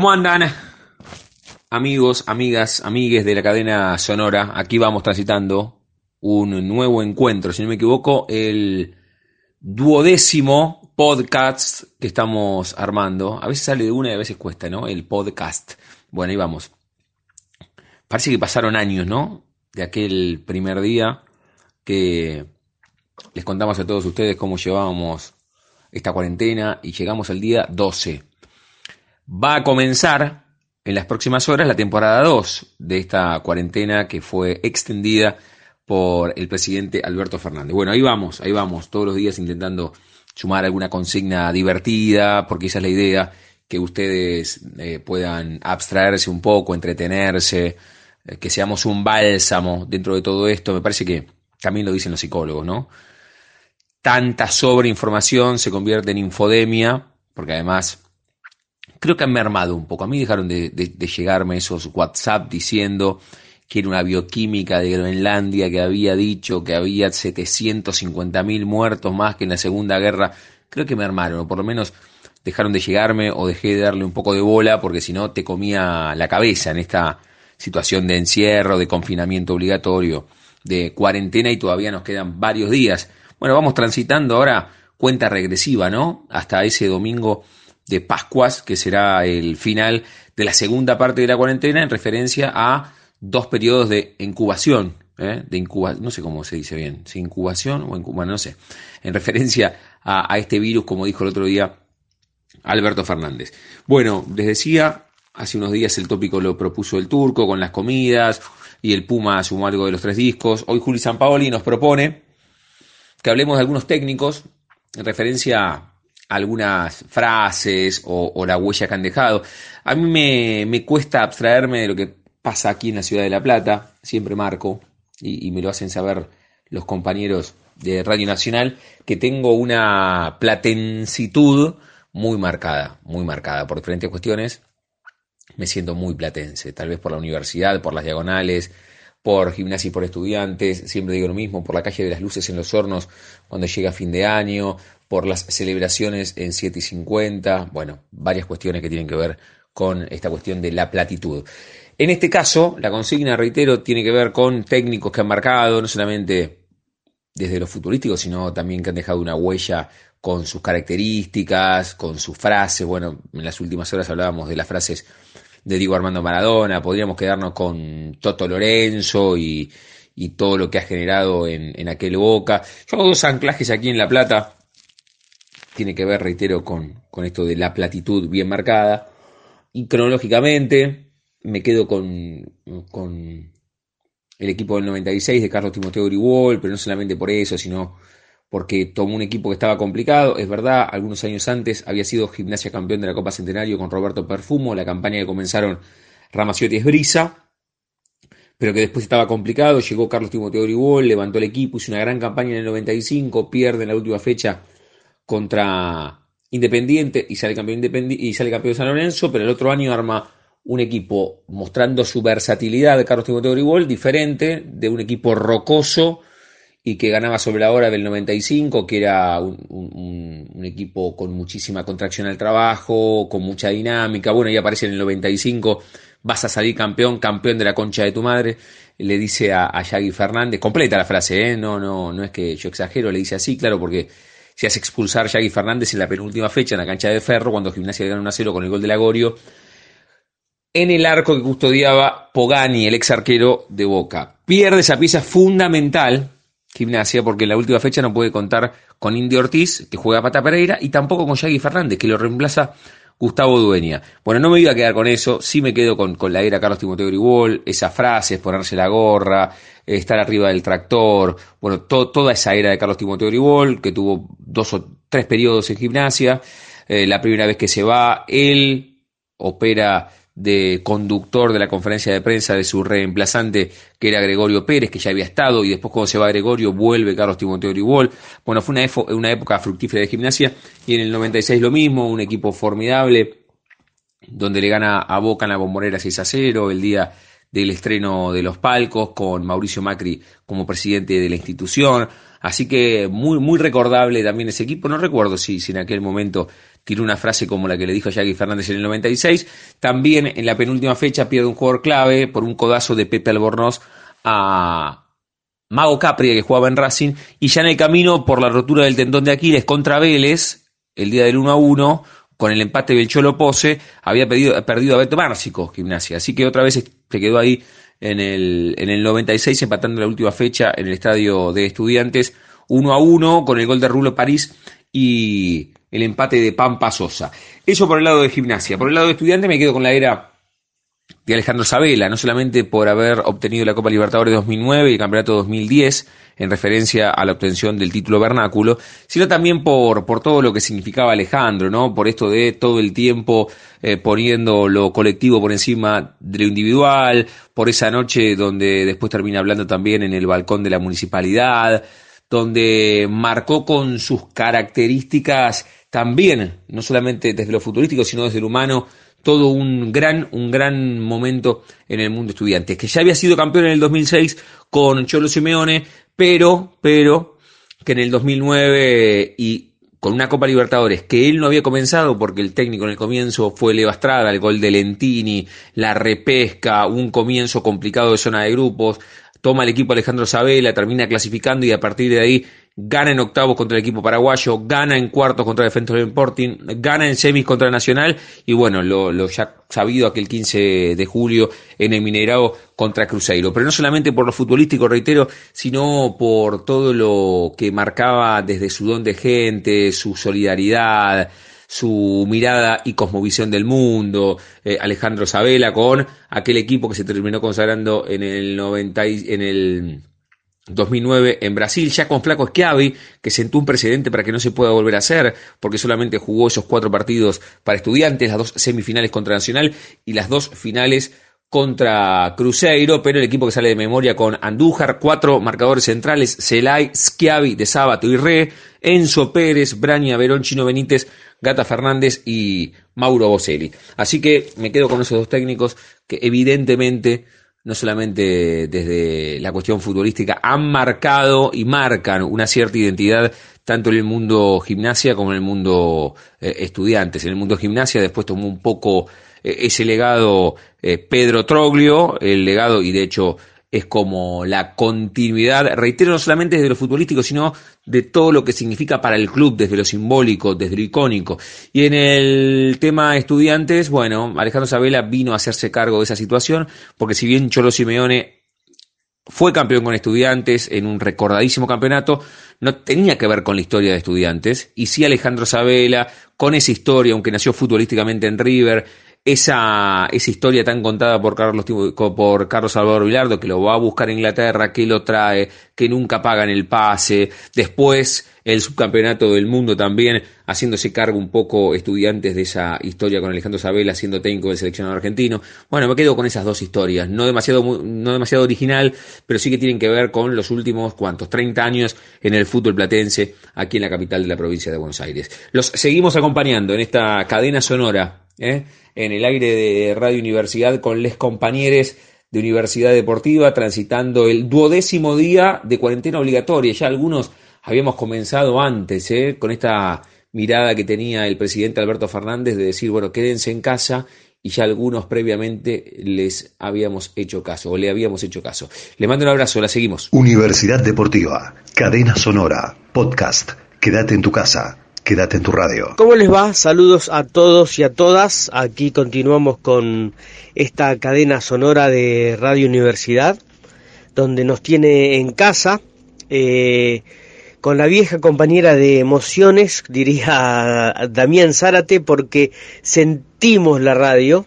¿Cómo andan? Amigos, amigas, amigues de la cadena sonora, aquí vamos transitando un nuevo encuentro, si no me equivoco, el duodécimo podcast que estamos armando. A veces sale de una y a veces cuesta, ¿no? El podcast. Bueno, ahí vamos. Parece que pasaron años, ¿no? De aquel primer día que les contamos a todos ustedes cómo llevábamos esta cuarentena y llegamos al día 12 va a comenzar en las próximas horas la temporada 2 de esta cuarentena que fue extendida por el presidente Alberto Fernández. Bueno, ahí vamos, ahí vamos, todos los días intentando sumar alguna consigna divertida, porque esa es la idea, que ustedes eh, puedan abstraerse un poco, entretenerse, eh, que seamos un bálsamo dentro de todo esto. Me parece que también lo dicen los psicólogos, ¿no? Tanta sobreinformación se convierte en infodemia, porque además creo que han mermado un poco. A mí dejaron de, de- llegarme esos WhatsApp diciendo que era una bioquímica de Groenlandia que había dicho que había 750.000 muertos más que en la Segunda Guerra. Creo que mermaron, o por lo menos dejaron de llegarme o dejé de darle un poco de bola porque si no te comía la cabeza en esta situación de encierro, de confinamiento obligatorio, de cuarentena y todavía nos quedan varios días. Bueno, vamos transitando ahora cuenta regresiva, ¿no? Hasta ese domingo de Pascuas, que será el final de la segunda parte de la cuarentena en referencia a dos periodos de incubación, ¿eh? de no sé cómo se dice bien, si incubación o incubación, no sé, en referencia a, a este virus, como dijo el otro día Alberto Fernández. Bueno, les decía, hace unos días el tópico lo propuso el turco con las comidas y el Puma sumó algo de los tres discos. Hoy Juli Sampaoli nos propone que hablemos de algunos técnicos en referencia algunas frases o, la huella que han dejado. A mí me, me cuesta abstraerme de lo que pasa aquí en la ciudad de La Plata, siempre marco, y, y me lo hacen saber los compañeros de Radio Nacional, que tengo una platencitud muy marcada, muy marcada por diferentes cuestiones. Me siento muy platense, tal vez por la universidad, por las diagonales, por gimnasia y por estudiantes, siempre digo lo mismo, por la calle de las luces en los hornos cuando llega fin de año, por las celebraciones en 7 y 50, bueno, varias cuestiones que tienen que ver con esta cuestión de la platitud. En este caso, la consigna, reitero, tiene que ver con técnicos que han marcado, no solamente desde lo futurístico, sino también que han dejado una huella con sus características, con sus frases. Bueno, en las últimas horas hablábamos de las frases de Diego Armando Maradona, podríamos quedarnos con Toto Lorenzo y, y todo lo que ha generado en, en aquel Boca. Yo hago dos anclajes aquí en La Plata, tiene que ver, reitero, con, con esto de la platitud bien marcada. Y cronológicamente me quedo con, con el equipo del 96 de Carlos Timoteo Gribol, pero no solamente por eso, sino porque tomó un equipo que estaba complicado. Es verdad, algunos años antes había sido gimnasia campeón de la Copa Centenario con Roberto Perfumo, la campaña que comenzaron Ramaciotti es Brisa, pero que después estaba complicado. Llegó Carlos Timoteo Gribol, levantó el equipo, hizo una gran campaña en el 95, pierde en la última fecha contra Independiente y sale campeón Independiente y sale campeón de San Lorenzo, pero el otro año arma un equipo mostrando su versatilidad de Carlos Timoteo Gribol, diferente de un equipo rocoso y que ganaba sobre la hora del 95, que era un, equipo con muchísima contracción al trabajo, con mucha dinámica. Bueno, y aparece en el 95, vas a salir campeón, campeón de la concha de tu madre. Le dice a, a Yagui Fernández, completa la frase, ¿eh? no, no, no es que yo exagero, le dice así, claro, porque se hace expulsar Yagui Fernández en la penúltima fecha en la cancha de Ferro, cuando Gimnasia gana 1 0 con el gol de Lagorio en el arco que custodiaba Pogani, el ex arquero de Boca. Pierde esa pieza fundamental, gimnasia, porque en la última fecha no puede contar con Indy Ortiz, que juega Pata Pereira, y tampoco con Yagui Fernández, que lo reemplaza Gustavo Dueña. Bueno, no me iba a quedar con eso, sí me quedo con, la era Carlos Timoteo Gribol, esas frases, ponerse la gorra, estar arriba del tractor, bueno, toda esa era de Carlos Timoteo Gribol, que tuvo dos o tres periodos en gimnasia, eh, la primera vez que se va, él opera de conductor de la conferencia de prensa de su reemplazante, que era Gregorio Pérez, que ya había estado, y después cuando se va Gregorio vuelve Carlos Timoteo Gribol. Bueno, fue una, una época fructífera de gimnasia, y en el 96 lo mismo, un equipo formidable, donde le gana a Boca en la bombonera 6 a 0, el día del estreno de los palcos, con Mauricio Macri como presidente de la institución. Así que muy, muy recordable también ese equipo. No recuerdo si, en aquel momento tiene una frase como la que le dijo Jackie Fernández en el 96. También en la penúltima fecha pierde un jugador clave por un codazo de Pepe Albornoz a Mago Capri, que jugaba en Racing. Y ya en el camino por la rotura del tendón de Aquiles contra Vélez, el día del 1 a 1, con el empate del Cholo Pose, había perdido a Beto Márcico, gimnasia. Así que otra vez se quedó ahí en el, en el 96, empatando la última fecha en el estadio de Estudiantes, 1 a 1, con el gol de Rulo París y el empate de Pampa Sosa. Eso por el lado de gimnasia. Por el lado de estudiante me quedo con la era de Alejandro Sabela, no solamente por haber obtenido la Copa Libertadores 2009 y el Campeonato 2010, en referencia a la obtención del título vernáculo, sino también por, por todo lo que significaba Alejandro, ¿no? Por esto de todo el tiempo eh, poniendo lo colectivo por encima de lo individual, por esa noche donde después termina hablando también en el balcón de la municipalidad, donde marcó con sus características también, no solamente desde lo futurístico, sino desde lo humano, todo un gran, un gran momento en el mundo estudiante, que ya había sido campeón en el 2006 con Cholo Simeone, pero, pero, que en el 2009 y con una Copa Libertadores que él no había comenzado porque el técnico en el comienzo fue Leo Estrada, el gol de Lentini, la repesca, un comienzo complicado de zona de grupos, toma el equipo Alejandro Sabela, termina clasificando y a partir de ahí gana en octavos contra el equipo paraguayo, gana en cuartos contra Defensor Sporting, gana en semis contra Nacional y bueno, lo, lo, ya sabido aquel 15 de julio en el Minerado contra Cruzeiro. Pero no solamente por lo futbolístico, reitero, sino por todo lo que marcaba desde su don de gente, su solidaridad, su mirada y cosmovisión del mundo, eh, Alejandro Sabela con aquel equipo que se terminó consagrando en el 90 en el 2009 en Brasil, ya con Flaco Schiavi, que sentó un precedente para que no se pueda volver a hacer, porque solamente jugó esos cuatro partidos para estudiantes, las dos semifinales contra Nacional y las dos finales contra Cruzeiro, pero el equipo que sale de memoria con Andújar, cuatro marcadores centrales, Celay, Schiavi, De Sábato y Re, Enzo Pérez, Braña, Verón, Chino Benítez, Gata Fernández y Mauro Boselli. Así que me quedo con esos dos técnicos que evidentemente no solamente desde la cuestión futbolística, han marcado y marcan una cierta identidad tanto en el mundo gimnasia como en el mundo eh, estudiantes. En el mundo gimnasia después tomó un poco eh, ese legado eh, Pedro Troglio, el legado y de hecho es como la continuidad, reitero, no solamente desde lo futbolístico, sino de todo lo que significa para el club, desde lo simbólico, desde lo icónico. Y en el tema estudiantes, bueno, Alejandro Sabela vino a hacerse cargo de esa situación, porque si bien Cholo Simeone fue campeón con estudiantes en un recordadísimo campeonato, no tenía que ver con la historia de estudiantes, y sí Alejandro Sabela, con esa historia, aunque nació futbolísticamente en River, esa, esa historia tan contada por Carlos, por Carlos Salvador Vilardo, que lo va a buscar a Inglaterra, que lo trae, que nunca pagan el pase, después el subcampeonato del mundo también, haciéndose cargo un poco estudiantes de esa historia con Alejandro Sabela siendo técnico del seleccionado argentino. Bueno, me quedo con esas dos historias, no demasiado, no demasiado original, pero sí que tienen que ver con los últimos, ¿cuántos? 30 años en el fútbol platense, aquí en la capital de la provincia de Buenos Aires. Los seguimos acompañando en esta cadena sonora, ¿eh? En el aire de Radio Universidad con les compañeros de Universidad Deportiva, transitando el duodécimo día de cuarentena obligatoria. Ya algunos habíamos comenzado antes, ¿eh? con esta mirada que tenía el presidente Alberto Fernández de decir, bueno, quédense en casa y ya algunos previamente les habíamos hecho caso o le habíamos hecho caso. Le mando un abrazo, la seguimos. Universidad Deportiva, cadena sonora, podcast, quédate en tu casa. ¿Cómo les va? Saludos a todos y a todas. Aquí continuamos con esta cadena sonora de Radio Universidad, donde nos tiene en casa. Eh, con la vieja compañera de emociones, diría Damián Zárate, porque sentimos la radio.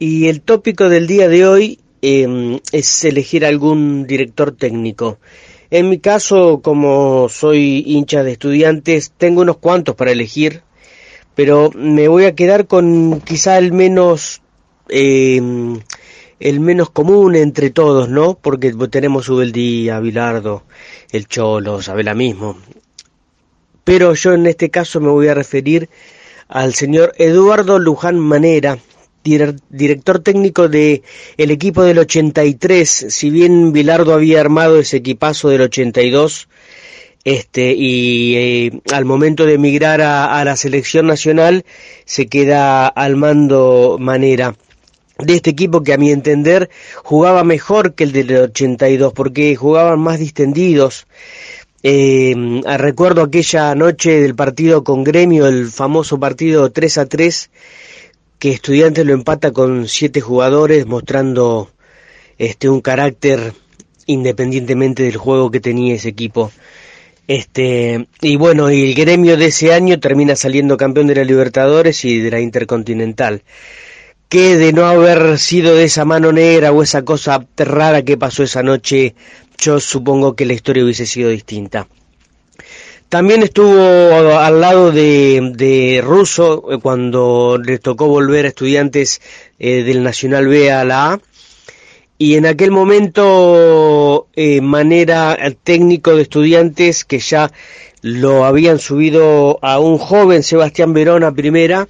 Y el tópico del día de hoy em, es elegir algún director técnico. En mi caso, como soy hincha de estudiantes, tengo unos cuantos para elegir, pero me voy a quedar con quizá el menos em, el menos común entre todos, ¿no? Porque tenemos Ubeldía, Bilardo, el Cholo, Sabela mismo. Pero yo en este caso me voy a referir al señor Eduardo Luján Manera, director técnico de el equipo del 83, si bien Bilardo había armado ese equipazo del 82, este, y eh, al momento de emigrar a, la selección nacional se queda al mando manera de este equipo que a mi entender jugaba mejor que el del 82 porque jugaban más distendidos. Eh, recuerdo aquella noche del partido con Gremio, el famoso partido 3 a 3, que Estudiantes lo empata con siete jugadores, mostrando este un carácter independientemente del juego que tenía ese equipo. Este, y bueno, y el gremio de ese año termina saliendo campeón de la Libertadores y de la Intercontinental que de no haber sido de esa mano negra o esa cosa rara que pasó esa noche, yo supongo que la historia hubiese sido distinta. También estuvo al lado de, de Russo eh, cuando les tocó volver a estudiantes eh, del Nacional B a la A. Y en aquel momento, eh, manera técnico de estudiantes que ya lo habían subido a un joven Sebastián Verón a primera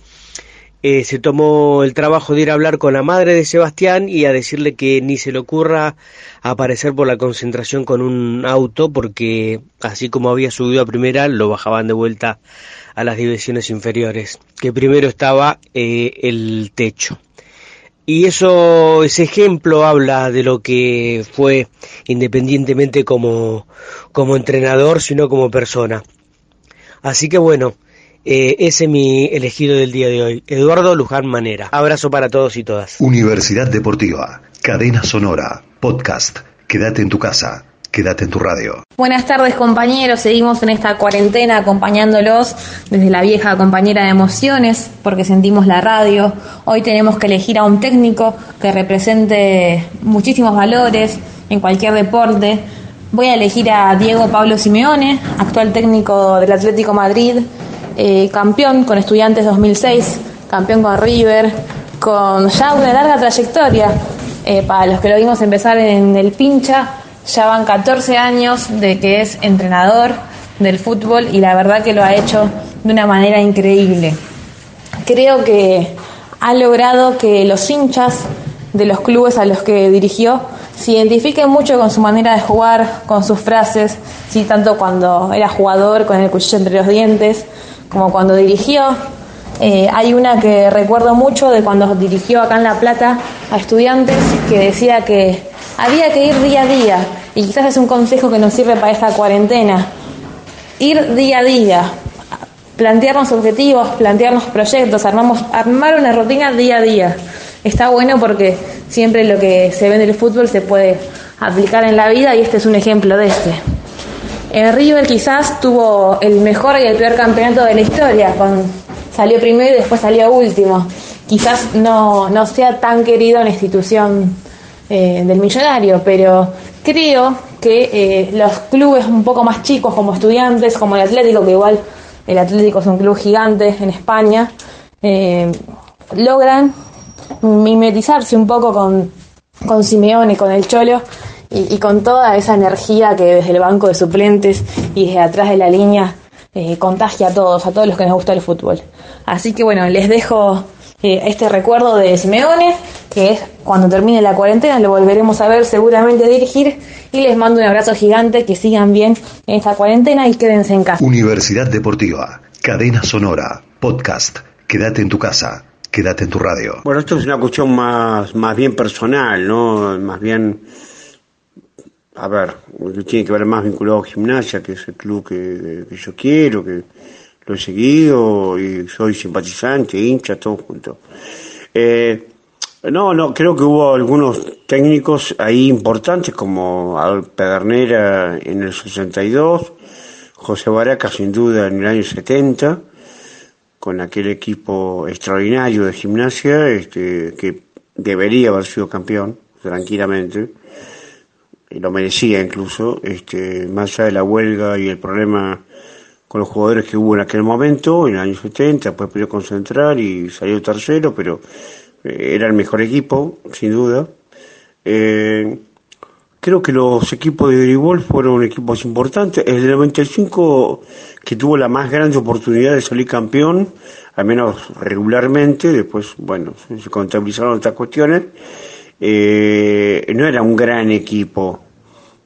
eh, se tomó el trabajo de ir a hablar con la madre de Sebastián y a decirle que ni se le ocurra aparecer por la concentración con un auto porque así como había subido a primera lo bajaban de vuelta a las divisiones inferiores, que primero estaba eh, el techo. Y eso, ese ejemplo habla de lo que fue independientemente como, como entrenador, sino como persona. Así que bueno, eh, ese es mi elegido del día de hoy, Eduardo Luján Manera. Abrazo para todos y todas. Universidad Deportiva, cadena sonora, podcast. Quédate en tu casa. Quédate en tu radio. Buenas tardes compañeros, seguimos en esta cuarentena acompañándolos desde la vieja compañera de emociones porque sentimos la radio. Hoy tenemos que elegir a un técnico que represente muchísimos valores en cualquier deporte. Voy a elegir a Diego Pablo Simeone, actual técnico del Atlético Madrid, eh, campeón con Estudiantes 2006, campeón con River, con ya una larga trayectoria. Eh, para los que lo vimos empezar en el pincha, ya van 14 años de que es entrenador del fútbol y la verdad que lo ha hecho de una manera increíble. Creo que ha logrado que los hinchas de los clubes a los que dirigió se identifiquen mucho con su manera de jugar, con sus frases, sí, tanto cuando era jugador con el cuchillo entre los dientes, como cuando dirigió. Eh, hay una que recuerdo mucho de cuando dirigió acá en La Plata a estudiantes que decía que había que ir día a día y quizás es un consejo que nos sirve para esta cuarentena. Ir día a día, plantearnos objetivos, plantearnos proyectos, armamos, armar una rutina día a día. Está bueno porque siempre lo que se ve en el fútbol se puede aplicar en la vida y este es un ejemplo de este. En River quizás tuvo el mejor y el peor campeonato de la historia, con, salió primero y después salió último. quizás no, no sea tan querido en la institución eh, del millonario, pero creo que eh, los clubes un poco más chicos como estudiantes, como el Atlético, que igual el Atlético es un club gigante en España, eh, logran mimetizarse un poco con, con Simeone, con el Cholo y, con toda esa energía que desde el banco de suplentes y desde atrás de la línea contagia a todos, a todos los que nos gusta el fútbol. Así que bueno, les dejo este recuerdo de Simeone, que es cuando termine la cuarentena, lo volveremos a ver seguramente dirigir y les mando un abrazo gigante, que sigan bien en esta cuarentena y quédense en casa. Universidad Deportiva, cadena sonora, podcast, quédate en tu casa, quédate en tu radio. Bueno, esto es una cuestión más, más bien personal, ¿no? Más bien, a ver, tiene que ver más vinculado a gimnasia, que es el club que, que yo quiero, que lo he seguido y soy simpatizante, hincha, todo junto. Eh, no, no, creo que hubo algunos técnicos ahí importantes como Al Pedernera en el 62, José Baraca sin duda en el año 70, con aquel equipo extraordinario de gimnasia este, que debería haber sido campeón tranquilamente y lo merecía incluso, este, más allá de la huelga y el problema con los jugadores que hubo en aquel momento, en el año 70, después pudo concentrar y salió tercero, pero eh, era el mejor equipo, sin duda. Eh, creo que los equipos de Gribol fueron equipos importantes. El 95, que tuvo la más grande oportunidad de salir campeón, al menos regularmente, después, bueno, se contabilizaron otras cuestiones, eh, no era un gran equipo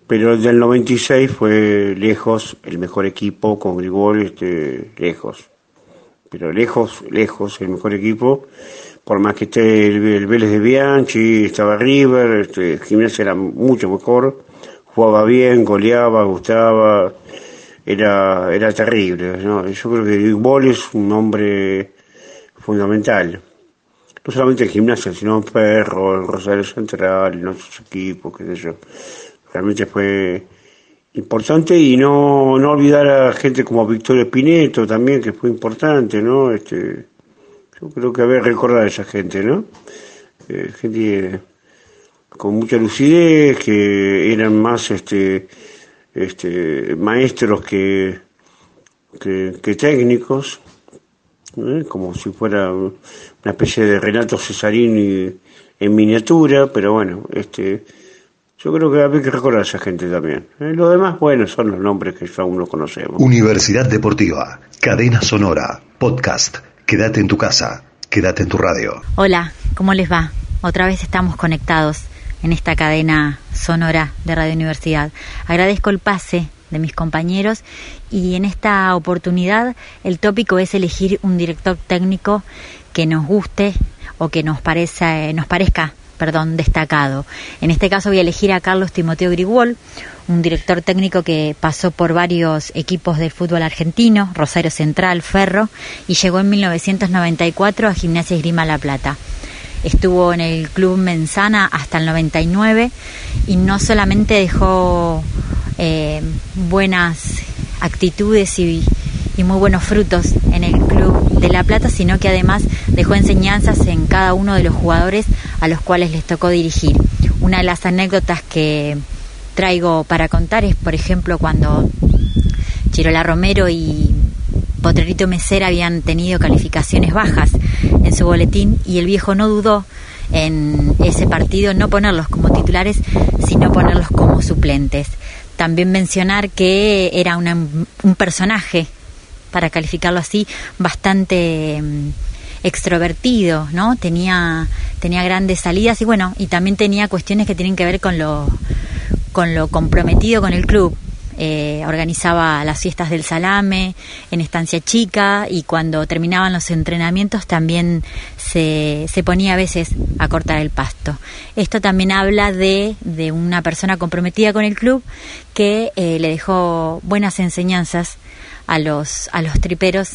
pero el del 96 fue lejos el mejor equipo con Grigol, este, lejos. Pero lejos, lejos el mejor equipo, por más que esté el, Vélez de Bianchi, estaba River, este, Gimnasia era mucho mejor, jugaba bien, goleaba, gustaba, era, era terrible. Yo creo que Grigol es un hombre fundamental. No solamente el Gimnasia, sino Perro, el Rosario Central, en otros equipos, qué sé yo realmente fue importante y no, no olvidar a gente como Victoria Pineto también, que fue importante, ¿no? Este, yo creo que haber recordar a esa gente, ¿no? Eh, gente con mucha lucidez, que eran más este, este, maestros que, que, técnicos, ¿eh? como si fuera una especie de Renato Cesarini en miniatura, pero bueno, este yo creo que hay que recordar a esa gente también. ¿eh? Lo demás, bueno, son los nombres que ya uno conocemos. Universidad Deportiva, Cadena Sonora, Podcast. Quédate en tu casa, quédate en tu radio. Hola, ¿cómo les va? Otra vez estamos conectados en esta cadena sonora de Radio Universidad. Agradezco el pase de mis compañeros y en esta oportunidad el tópico es elegir un director técnico que nos guste o que nos, parece, nos parezca perdón, destacado. En este caso voy a elegir a Carlos Timoteo Grigol, un director técnico que pasó por varios equipos del fútbol argentino, Rosario Central, Ferro, y llegó en 1994 a Gimnasia Esgrima La Plata. Estuvo en el club Menzana hasta el 99 y no solamente dejó eh, buenas actitudes y, y muy buenos frutos en el club de La Plata, sino que además dejó enseñanzas en cada uno de los jugadores a los cuales les tocó dirigir. Una de las anécdotas que traigo para contar es, por ejemplo, cuando Chirola Romero y Potrerito Mesera habían tenido calificaciones bajas en su boletín y el viejo no dudó en ese partido no ponerlos como titulares, sino ponerlos como suplentes. También mencionar que era un personaje para calificarlo así, bastante mm, extrovertido, ¿no? Tenía, tenía grandes salidas y bueno, y también tenía cuestiones que tienen que ver con lo, con lo comprometido con el club. Eh, organizaba las fiestas del salame en estancia chica y cuando terminaban los entrenamientos también se, se ponía a veces a cortar el pasto. Esto también habla de, de una persona comprometida con el club que eh, le dejó buenas enseñanzas a los, a los triperos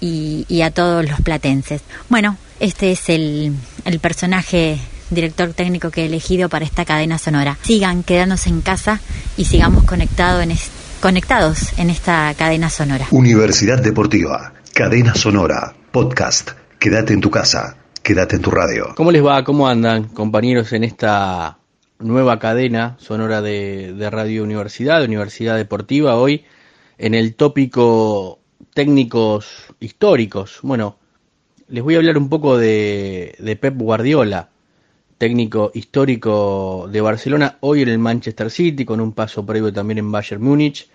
y, a todos los platenses. Bueno, este es el, el personaje director técnico que he elegido para esta cadena sonora. Sigan quedándose en casa y sigamos conectado en conectados en esta cadena sonora. Universidad Deportiva, cadena sonora, podcast. Quédate en tu casa, Quédate en tu radio. ¿Cómo les va? ¿Cómo andan, compañeros, en esta nueva cadena sonora de, de Radio Universidad, Universidad Deportiva? Hoy en el tópico técnicos históricos. Bueno, les voy a hablar un poco de, de Pep Guardiola, técnico histórico de Barcelona, hoy en el Manchester City, con un paso previo también en Bayern Múnich.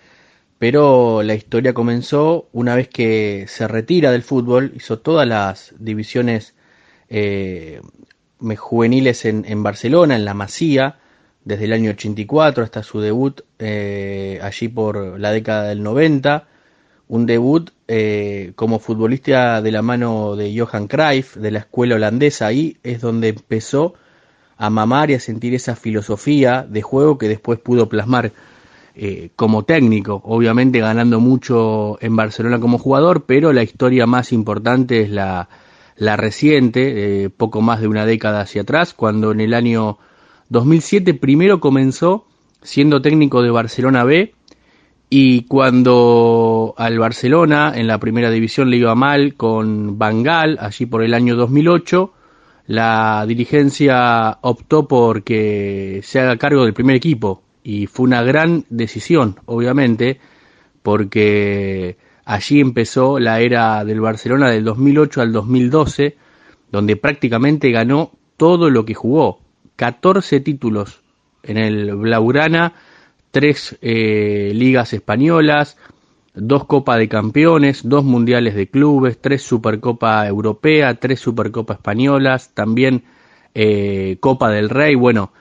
Pero la historia comenzó una vez que se retira del fútbol, hizo todas las divisiones eh, juveniles en, Barcelona, en la Masía, desde el año 84 hasta su debut eh, allí por la década del 90, un debut eh, como futbolista de la mano de Johan Cruyff, de la escuela holandesa, ahí es donde empezó a mamar y a sentir esa filosofía de juego que después pudo plasmar eh, como técnico, obviamente ganando mucho en Barcelona como jugador, pero la historia más importante es la, la reciente, eh, poco más de una década hacia atrás, cuando en el año 2007 primero comenzó siendo técnico de Barcelona B y cuando al Barcelona en la primera división le iba mal con Bangal, allí por el año 2008, la dirigencia optó por que se haga cargo del primer equipo y fue una gran decisión, obviamente, porque allí empezó la era del Barcelona del 2008 al 2012, donde prácticamente ganó todo lo que jugó, 14 títulos en el Blaugrana, tres eh, ligas españolas, dos Copa de Campeones, dos Mundiales de Clubes, tres Supercopa Europea, tres Supercopa Españolas, también eh, Copa del Rey, bueno,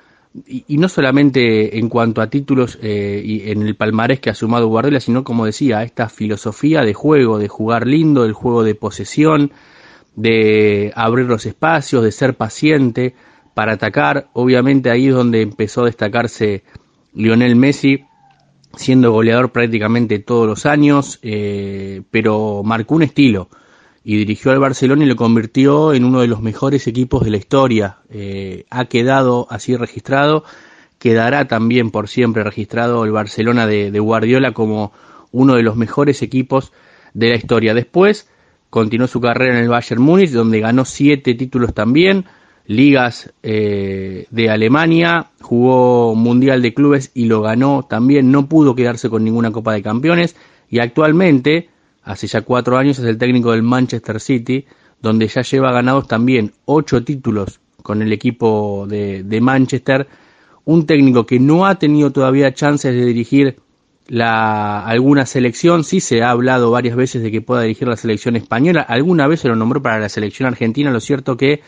y, no solamente en cuanto a títulos eh, y en el palmarés que ha sumado Guardiola, sino como decía, esta filosofía de juego, de jugar lindo, del juego de posesión, de abrir los espacios, de ser paciente para atacar. Obviamente ahí es donde empezó a destacarse Lionel Messi, siendo goleador prácticamente todos los años, eh, pero marcó un estilo y dirigió al Barcelona y lo convirtió en uno de los mejores equipos de la historia. Eh, ha quedado así registrado, quedará también por siempre registrado el Barcelona de, Guardiola como uno de los mejores equipos de la historia. Después continuó su carrera en el Bayern Múnich, donde ganó siete títulos también, ligas eh, de Alemania, jugó Mundial de Clubes y lo ganó también, no pudo quedarse con ninguna Copa de Campeones y actualmente hace ya cuatro años es el técnico del Manchester City, donde ya lleva ganados también ocho títulos con el equipo de, Manchester, un técnico que no ha tenido todavía chances de dirigir la, alguna selección, sí se ha hablado varias veces de que pueda dirigir la selección española, alguna vez se lo nombró para la selección argentina, lo cierto que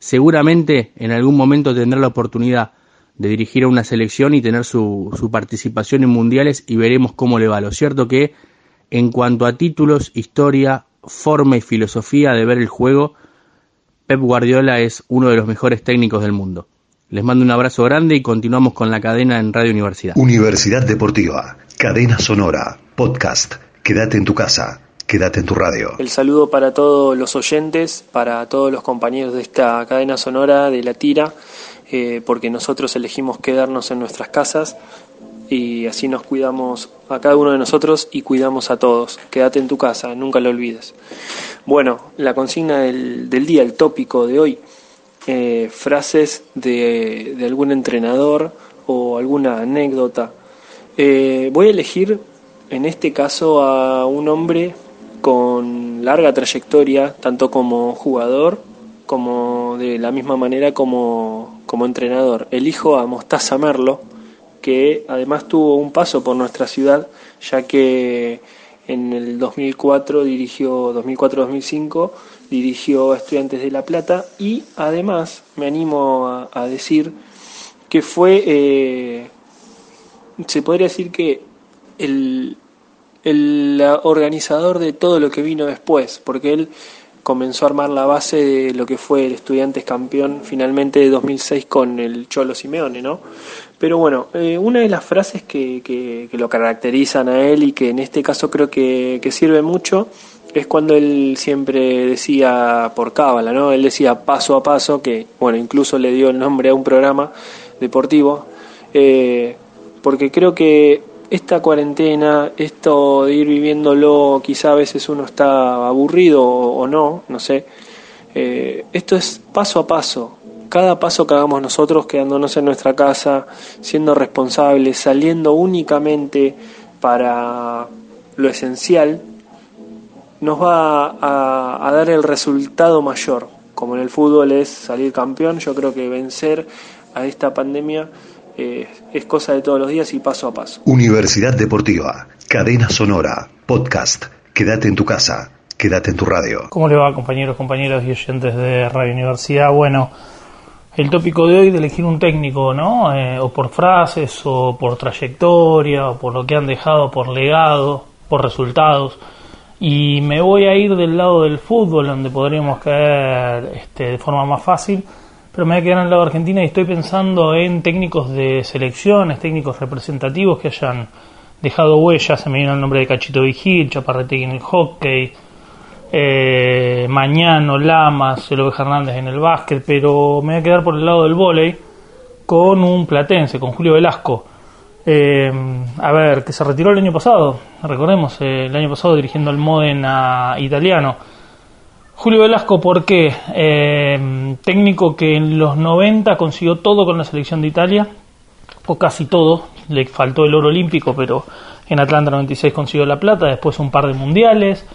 seguramente en algún momento tendrá la oportunidad de dirigir a una selección y tener su, su participación en mundiales y veremos cómo le va. Lo cierto que en cuanto a títulos, historia, forma y filosofía de ver el juego, Pep Guardiola es uno de los mejores técnicos del mundo. Les mando un abrazo grande y continuamos con la cadena en Radio Universidad. Universidad Deportiva, cadena sonora, podcast. Quédate en tu casa, quédate en tu radio. El saludo para todos los oyentes, para todos los compañeros de esta cadena sonora de la tira, eh, porque nosotros elegimos quedarnos en nuestras casas y así nos cuidamos a cada uno de nosotros y cuidamos a todos. Quédate en tu casa, nunca lo olvides. Bueno, la consigna del, día, el tópico de hoy, eh, frases de, algún entrenador o alguna anécdota. Eh, voy a elegir en este caso a un hombre con larga trayectoria, tanto como jugador como de la misma manera como, como entrenador. Elijo a Mostaza Merlo que además tuvo un paso por nuestra ciudad, ya que en el 2004 dirigió 2004-2005 dirigió a Estudiantes de La Plata y además me animo a, decir que fue eh, se podría decir que el, el organizador de todo lo que vino después, porque él comenzó a armar la base de lo que fue el Estudiantes campeón finalmente de 2006 con el Cholo Simeone, ¿no? Pero bueno, eh, una de las frases que, que, lo caracterizan a él y que en este caso creo que, sirve mucho es cuando él siempre decía por cábala, ¿no? Él decía paso a paso, que bueno, incluso le dio el nombre a un programa deportivo, eh, porque creo que esta cuarentena, esto de ir viviéndolo, quizá a veces uno está aburrido o, no, no sé, Eh, esto es paso a paso. Cada paso que hagamos nosotros, quedándonos en nuestra casa, siendo responsables, saliendo únicamente para lo esencial, nos va a, dar el resultado mayor. Como en el fútbol es salir campeón, yo creo que vencer a esta pandemia eh, es cosa de todos los días y paso a paso. Universidad Deportiva, Cadena Sonora, Podcast, Quédate en tu casa, quédate en tu radio. ¿Cómo le va compañeros, compañeras y oyentes de Radio Universidad? Bueno, el tópico de hoy de elegir un técnico, ¿no? Eh, o por frases, o por trayectoria, o por lo que han dejado, por legado, por resultados. Y me voy a ir del lado del fútbol, donde podríamos caer este, de forma más fácil, pero me voy a quedar el lado de Argentina y estoy pensando en técnicos de selecciones, técnicos representativos que hayan dejado huellas. Se me viene el nombre de Cachito Vigil, Chaparrete en el hockey, eh, Mañano, Lamas, Eloy Hernández en el básquet, pero me voy a quedar por el lado del vóley con un platense, con Julio Velasco. Eh, a ver, que se retiró el año pasado, recordemos, eh, el año pasado dirigiendo al Modena italiano. Julio Velasco, ¿por qué? Eh, técnico que en los 90 consiguió todo con la selección de Italia, o casi todo, le faltó el oro olímpico, pero en Atlanta 96 consiguió la plata, después un par de mundiales,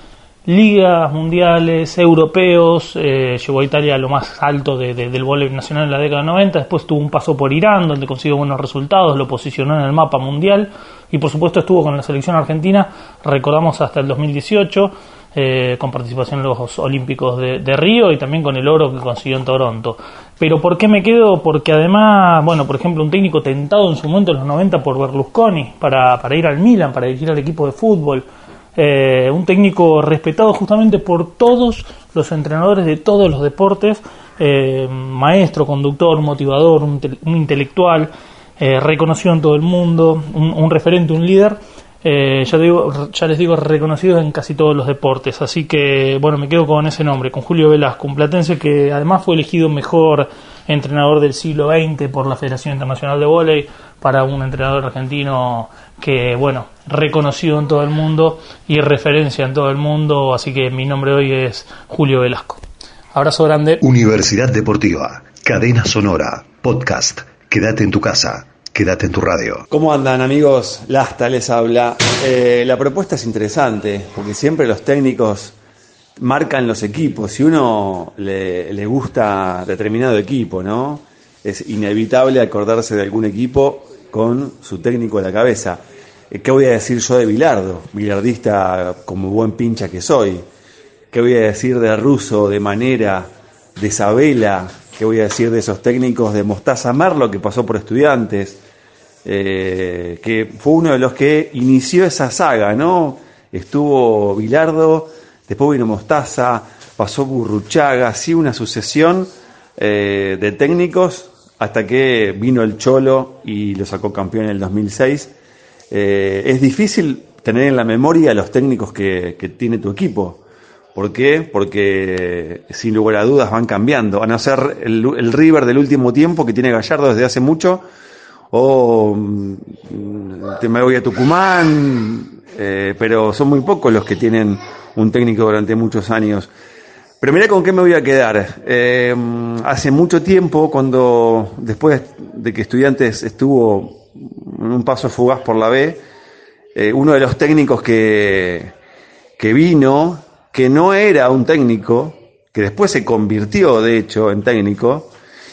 ligas mundiales, europeos, eh, a Italia a lo más alto del voleibol nacional en la década de 90, después tuvo un paso por Irán, donde consiguió buenos resultados, lo posicionó en el mapa mundial y por supuesto estuvo con la selección argentina, recordamos hasta el 2018, eh, con participación en los Olímpicos de, Río y también con el oro que consiguió en Toronto. Pero ¿por qué me quedo? Porque además, bueno, por ejemplo, un técnico tentado en su momento en los 90 por Berlusconi para, para ir al Milan, para dirigir al equipo de fútbol, eh, un técnico respetado justamente por todos los entrenadores de todos los deportes, eh, maestro, conductor, motivador, un, intelectual, eh, reconocido en todo el mundo, un, referente, un líder. Ya, digo, ya les digo, reconocido en casi todos los deportes. Así que, bueno, me quedo con ese nombre, con Julio Velasco, un platense que además fue elegido mejor entrenador del siglo XX por la Federación Internacional de Voley, para un entrenador argentino que, bueno, reconocido en todo el mundo y referencia en todo el mundo, así que mi nombre hoy es Julio Velasco. Abrazo grande. Universidad Deportiva, Cadena Sonora, Podcast, Quédate en tu casa. Quédate en tu radio. ¿Cómo andan amigos? Lasta les habla. Eh, la propuesta es interesante porque siempre los técnicos marcan los equipos. Si uno le, le gusta determinado equipo, ¿no? Es inevitable acordarse de algún equipo con su técnico a la cabeza. Eh, ¿Qué voy a decir yo de Bilardo? Bilardista como buen pincha que soy. ¿Qué voy a decir de Russo, de Manera, de Sabela? ¿Qué voy a decir de esos técnicos de Mostaza Merlo que pasó por estudiantes? Eh, que fue uno de los que inició esa saga, ¿no? Estuvo Bilardo, después vino Mostaza, pasó Burruchaga, así una sucesión eh, de técnicos hasta que vino el Cholo y lo sacó campeón en el 2006. Eh, es difícil tener en la memoria los técnicos que, tiene tu equipo. ¿Por qué? Porque sin lugar a dudas van cambiando. Van a ser el, River del último tiempo que tiene Gallardo desde hace mucho. O mm, te me voy a Tucumán. Eh, pero son muy pocos los que tienen un técnico durante muchos años. Pero mira con qué me voy a quedar. Eh, hace mucho tiempo, cuando después de que Estudiantes estuvo en un paso fugaz por la B, eh, uno de los técnicos que, que vino, que no era un técnico, que después se convirtió de hecho en técnico,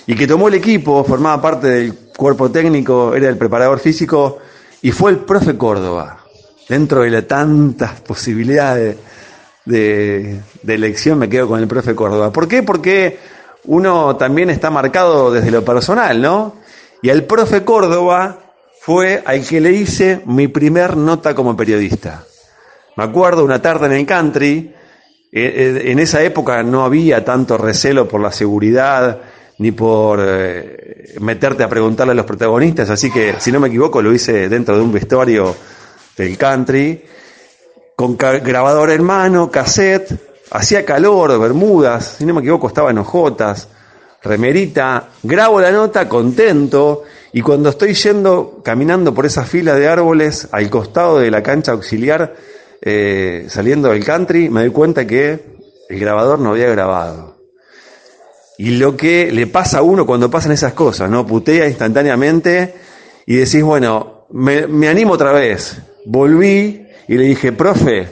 y que tomó el equipo, formaba parte del cuerpo técnico, era el preparador físico, y fue el profe Córdoba. Dentro de las tantas posibilidades de, elección me quedo con el profe Córdoba. ¿Por qué? Porque uno también está marcado desde lo personal, ¿no? Y al profe Córdoba fue al que le hice mi primer nota como periodista. Me acuerdo una tarde en el country, en esa época no había tanto recelo por la seguridad ni por eh, meterte a preguntarle a los protagonistas, así que si no me equivoco lo hice dentro de un vestuario del country con grabador en mano, cassette, hacía calor, bermudas, si no me equivoco estaba en ojotas, remerita, grabo la nota contento y cuando estoy yendo, caminando por esa fila de árboles al costado de la cancha auxiliar, eh, saliendo del country, me doy cuenta que el grabador no había grabado. y lo que le pasa a uno cuando pasan esas cosas, ¿no? Putea instantáneamente y decís, bueno, me, me animo otra vez. Volví y le dije, profe,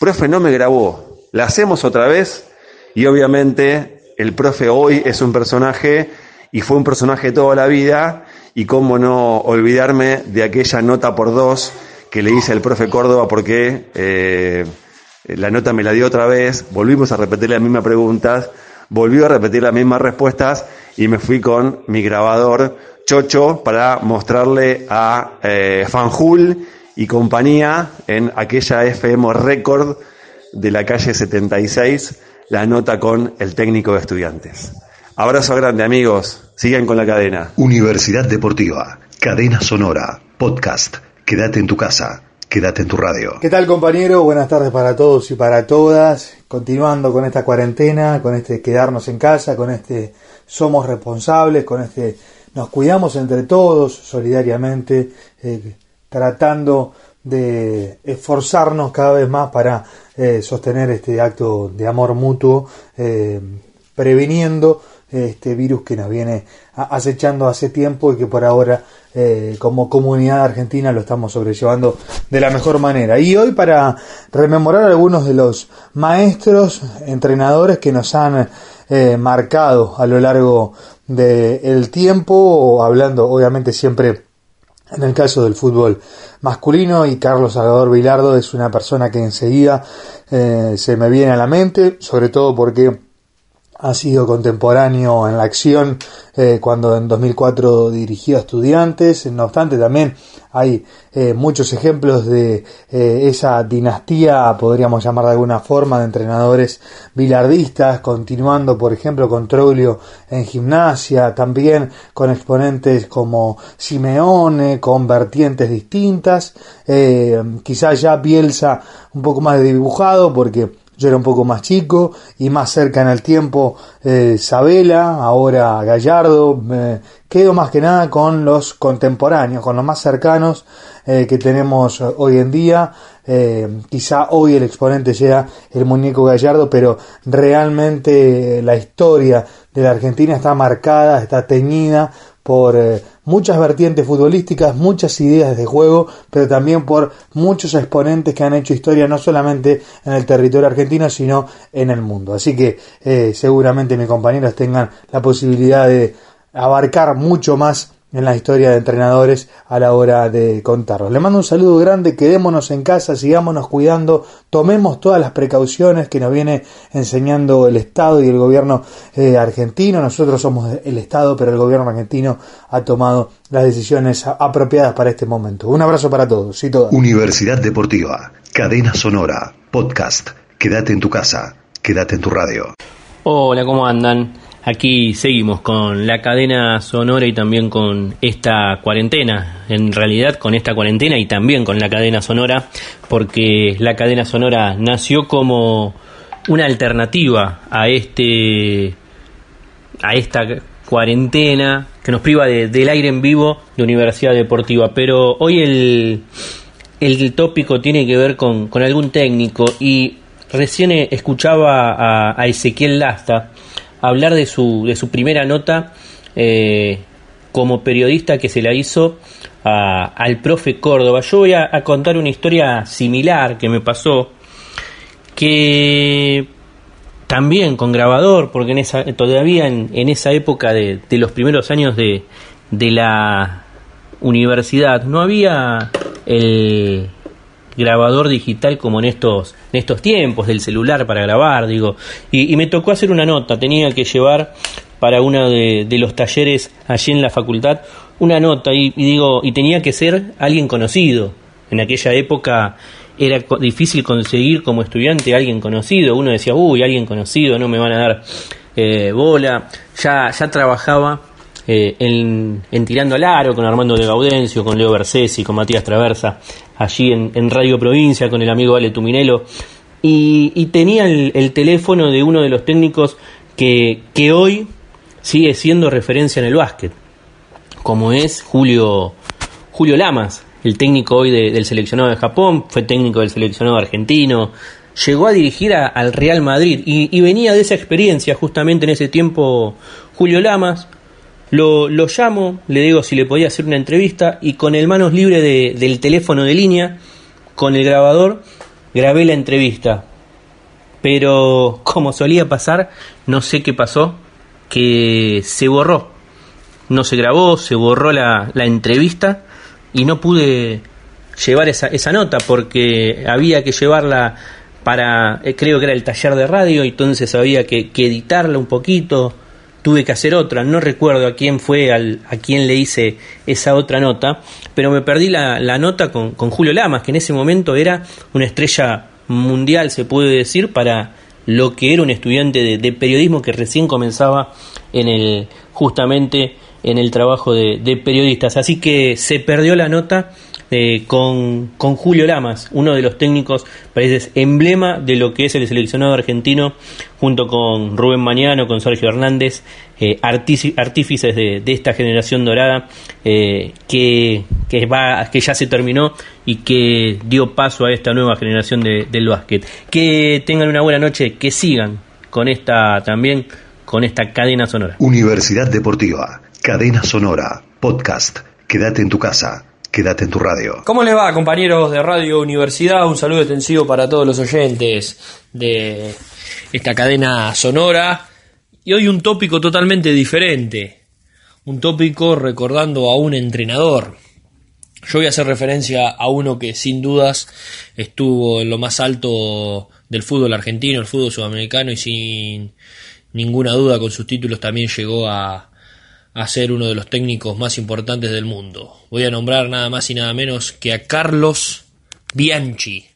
profe no me grabó, la hacemos otra vez y obviamente el profe hoy es un personaje y fue un personaje toda la vida y cómo no olvidarme de aquella nota por dos que le hice al profe Córdoba porque eh, la nota me la dio otra vez, volvimos a repetir las mismas preguntas, volvió a repetir las mismas respuestas y me fui con mi grabador chocho para mostrarle a eh, Fanjul y compañía en aquella FM Record de la calle 76 la nota con el técnico de estudiantes. Abrazo grande amigos, sigan con la cadena. Universidad Deportiva, Cadena Sonora, Podcast. Quédate en tu casa, quédate en tu radio. ¿Qué tal compañero? Buenas tardes para todos y para todas. Continuando con esta cuarentena, con este quedarnos en casa, con este somos responsables, con este nos cuidamos entre todos solidariamente, eh, tratando de esforzarnos cada vez más para eh, sostener este acto de amor mutuo, eh, previniendo este virus que nos viene acechando hace tiempo y que por ahora eh, como comunidad argentina lo estamos sobrellevando de la mejor manera. Y hoy para rememorar algunos de los maestros, entrenadores que nos han marcado a lo largo del tiempo, hablando obviamente siempre en el caso del fútbol masculino y Carlos Salvador Vilardo es una persona que enseguida eh, se me viene a la mente, sobre todo porque ha sido contemporáneo en la acción eh, cuando en 2004 dirigió a estudiantes. No obstante, también hay eh, muchos ejemplos de eh, esa dinastía, podríamos llamar de alguna forma, de entrenadores bilardistas, continuando, por ejemplo, con Troglio en gimnasia, también con exponentes como Simeone, con vertientes distintas. quizás ya Bielsa un poco más dibujado, porque yo era un poco más chico y más cerca en el tiempo eh, Sabela, ahora Gallardo. Me quedo más que nada con los contemporáneos, con los más cercanos eh, que tenemos hoy en día. Eh, quizá hoy el exponente sea el muñeco Gallardo, pero realmente la historia de la Argentina está marcada, está teñida por eh, muchas vertientes futbolísticas, muchas ideas de juego, pero también por muchos exponentes que han hecho historia no solamente en el territorio argentino, sino en el mundo. Así que eh, seguramente mis compañeros tengan la posibilidad de abarcar mucho más en la historia de entrenadores a la hora de contarlos. Le mando un saludo grande, quedémonos en casa, sigámonos cuidando, tomemos todas las precauciones que nos viene enseñando el Estado y el gobierno eh, argentino. Nosotros somos el Estado, pero el gobierno argentino ha tomado las decisiones apropiadas para este momento. Un abrazo para todos y todas. Universidad Deportiva, Cadena Sonora, Podcast. Quédate en tu casa, quédate en tu radio. Hola, ¿cómo andan? Aquí seguimos con la cadena sonora y también con esta cuarentena. En realidad con esta cuarentena y también con la cadena sonora, porque la cadena sonora nació como una alternativa a este a esta cuarentena que nos priva del aire en vivo de Universidad Deportiva. Pero hoy el, el tópico tiene que ver con, algún técnico y recién escuchaba a Ezequiel Lasta hablar de su, de su primera nota eh, como periodista que se la hizo al profe Córdoba. Yo voy a, contar una historia similar que me pasó, que también con grabador, porque en esa, todavía en, en esa época de, de, los primeros años de, de la universidad no había el, grabador digital como en estos, en estos tiempos del celular para grabar, digo. Y, me tocó hacer una nota, tenía que llevar para uno de, los talleres allí en la facultad una nota y, digo, y tenía que ser alguien conocido. En aquella época era difícil conseguir como estudiante alguien conocido. Uno decía, uy, alguien conocido, no me van a dar eh, bola. Ya, ya trabajaba eh, en, Tirando al Aro con Armando de Gaudencio, con Leo Bersesi, con Matías Traversa, allí en, Radio Provincia con el amigo Ale Tuminelo. Y, tenía el, teléfono de uno de los técnicos que, que hoy sigue siendo referencia en el básquet, como es Julio, Julio Lamas, el técnico hoy del seleccionado de Japón, fue técnico del seleccionado argentino, llegó a dirigir al Real Madrid y, venía de esa experiencia justamente en ese tiempo Julio Lamas. Lo, llamo, le digo si le podía hacer una entrevista y con el manos libre del teléfono de línea, con el grabador, grabé la entrevista. Pero como solía pasar, no sé qué pasó, que se borró. No se grabó, se borró la, la entrevista y no pude llevar esa, esa nota porque había que llevarla para, eh, creo que era el taller de radio, entonces había que, editarla un poquito, tuve que hacer otra, no recuerdo a quién fue, al, a quién le hice esa otra nota, pero me perdí la, la nota con, con, Julio Lamas, que en ese momento era una estrella mundial, se puede decir, para lo que era un estudiante de, de periodismo que recién comenzaba en el, justamente en el trabajo de, de periodistas. Así que se perdió la nota eh, con, con, Julio Lamas, uno de los técnicos, parece, emblema de lo que es el seleccionado argentino, junto con Rubén Mañano, con Sergio Hernández, eh, artífices de, esta generación dorada eh, que, que, va, que ya se terminó y que dio paso a esta nueva generación del básquet. Que tengan una buena noche, que sigan con esta también, con esta cadena sonora. Universidad Deportiva, cadena sonora, podcast. Quédate en tu casa Quédate en tu radio. ¿Cómo les va, compañeros de Radio Universidad? Un saludo extensivo para todos los oyentes de esta cadena sonora. Y hoy un tópico totalmente diferente. Un tópico recordando a un entrenador. Yo voy a hacer referencia a uno que sin dudas estuvo en lo más alto del fútbol argentino, el fútbol sudamericano y sin ninguna duda con sus títulos también llegó a, a ser uno de los técnicos más importantes del mundo. Voy a nombrar nada más y nada menos que a Carlos Bianchi,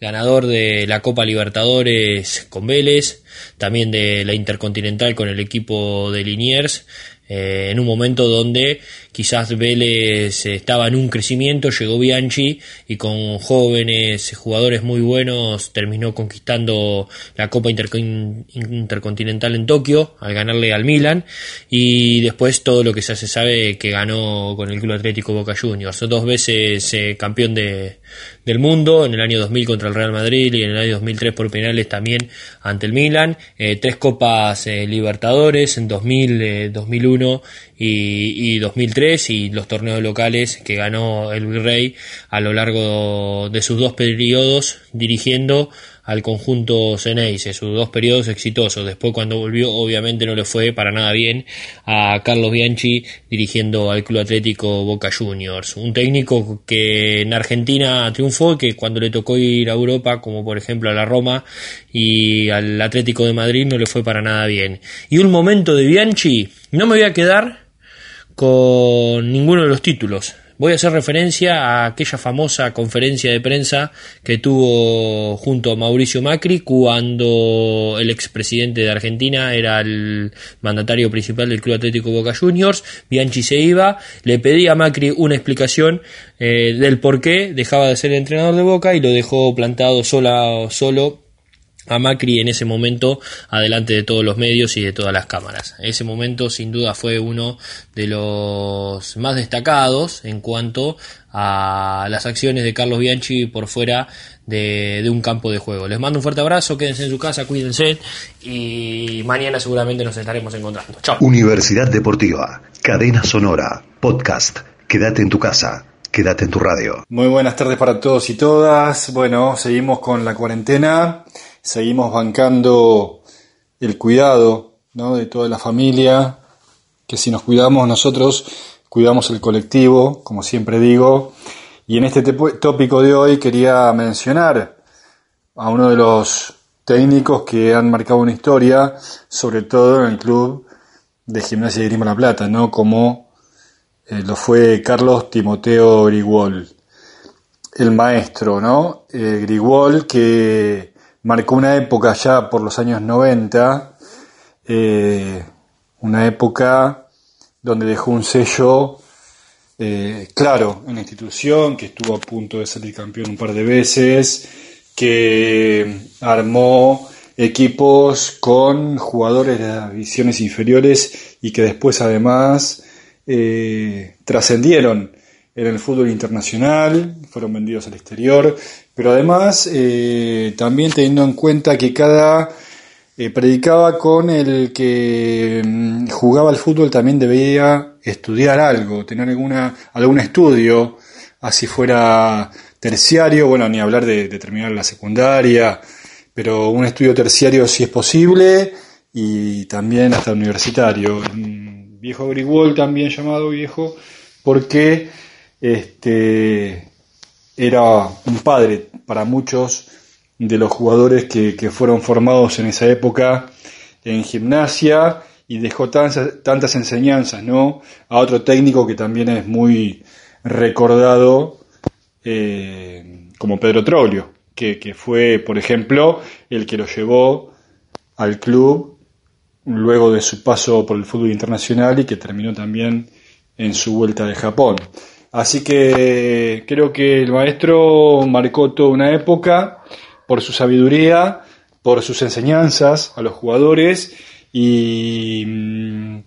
ganador de la Copa Libertadores con Vélez, también de la Intercontinental con el equipo de Liniers, eh, en un momento donde quizás Vélez estaba en un crecimiento, llegó Bianchi y con jóvenes jugadores muy buenos terminó conquistando la Copa Intercontinental en Tokio al ganarle al Milan. Y después todo lo que ya se sabe que ganó con el Club Atlético Boca Juniors, dos veces eh, campeón de, del mundo, en el año 2000 contra el Real Madrid y en el año 2003 por penales también ante el Milan, eh, tres Copas Libertadores en 2000, 2001 y, y 2003 y los torneos locales que ganó el Virrey a lo largo de sus dos periodos dirigiendo al conjunto Ceneice, sus dos periodos exitosos. Después cuando volvió obviamente no le fue para nada bien a Carlos Bianchi dirigiendo al Club Atlético Boca Juniors. Un técnico que en Argentina triunfó que cuando le tocó ir a Europa, como por ejemplo a la Roma y al Atlético de Madrid, no le fue para nada bien. Y un momento de Bianchi, no me voy a quedar con ninguno de los títulos. Voy a hacer referencia a aquella famosa conferencia de prensa que tuvo junto a Mauricio Macri cuando el expresidente de Argentina era el mandatario principal del Club Atlético Boca Juniors. Bianchi se iba, le pedía a Macri una explicación eh, del por qué dejaba de ser entrenador de Boca y lo dejó plantado sola, solo a Macri en ese momento adelante de todos los medios y de todas las cámaras. Ese momento sin duda fue uno de los más destacados en cuanto a las acciones de Carlos Bianchi por fuera de, un campo de juego. Les mando un fuerte abrazo, quédense en su casa, cuídense y mañana seguramente nos estaremos encontrando. Chao. Universidad Deportiva, Cadena Sonora, Podcast. Quédate en tu casa. Quédate en tu radio. Muy buenas tardes para todos y todas. Bueno, seguimos con la cuarentena seguimos bancando el cuidado ¿no? de toda la familia, que si nos cuidamos nosotros, cuidamos el colectivo, como siempre digo. Y en este tópico de hoy quería mencionar a uno de los técnicos que han marcado una historia, sobre todo en el club de Gimnasia de Grima La Plata, ¿no? Como eh, lo fue Carlos Timoteo Grigol, el maestro, ¿no? Eh, Grigol que marcó una época ya por los años 90, eh, una época donde dejó un sello eh, claro en la institución, que estuvo a punto de salir campeón un par de veces, que armó equipos con jugadores de las divisiones inferiores y que después además eh, trascendieron en el fútbol internacional, fueron vendidos al exterior, pero además eh, también teniendo en cuenta que cada eh, predicaba con el que mm, jugaba al fútbol también debía estudiar algo, tener alguna, algún estudio, así fuera terciario, bueno, ni hablar de, terminar la secundaria, pero un estudio terciario si es posible y también hasta universitario. Viejo Grigol también llamado viejo porque este, era un padre para muchos de los jugadores que, que fueron formados en esa época en gimnasia y dejó tantas, tantas enseñanzas ¿no? a otro técnico que también es muy recordado eh, como Pedro Troglio, que, que fue, por ejemplo, el que lo llevó al club luego de su paso por el fútbol internacional y que terminó también en su vuelta de Japón. Así que creo que el maestro marcó toda una época por su sabiduría, por sus enseñanzas a los jugadores y mm,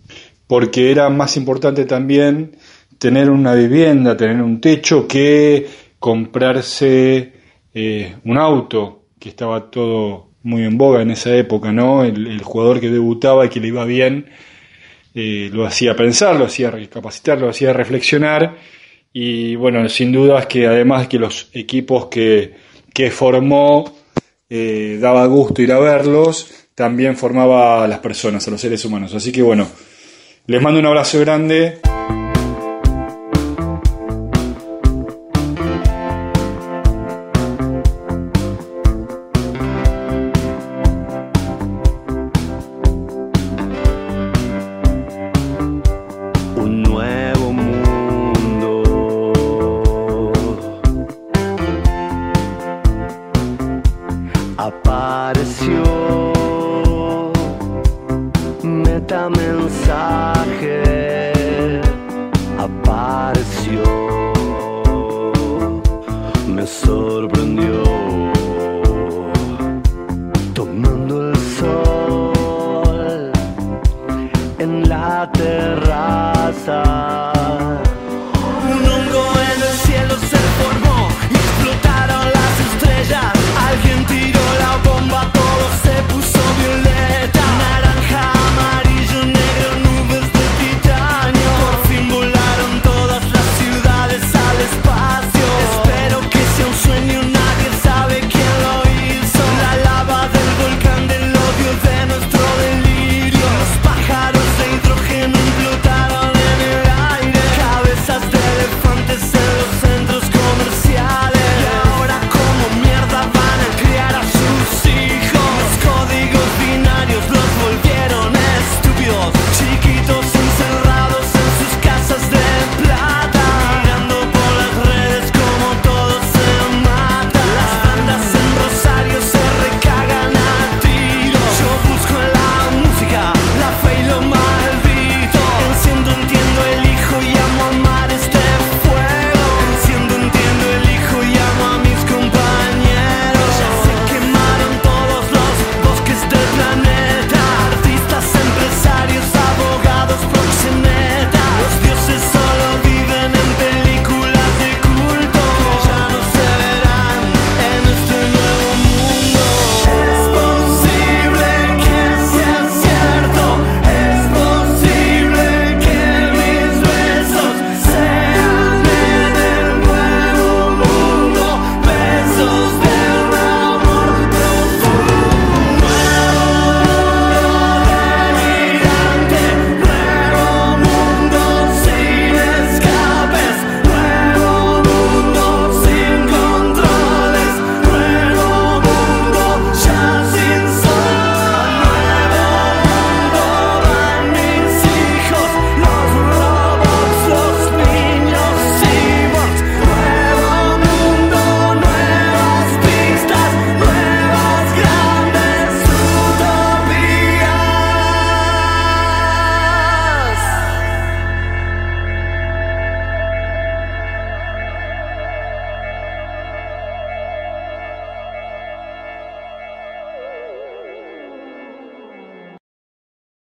porque era más importante también tener una vivienda, tener un techo que comprarse eh, un auto, que estaba todo muy en boga en esa época, ¿no? El, jugador que debutaba y que le iba bien eh, lo hacía pensar, lo hacía recapacitar, lo hacía reflexionar y bueno, sin dudas que además que los equipos que, que formó eh, daba gusto ir a verlos, también formaba a las personas, a los seres humanos. Así que bueno, les mando un abrazo grande a mensagem.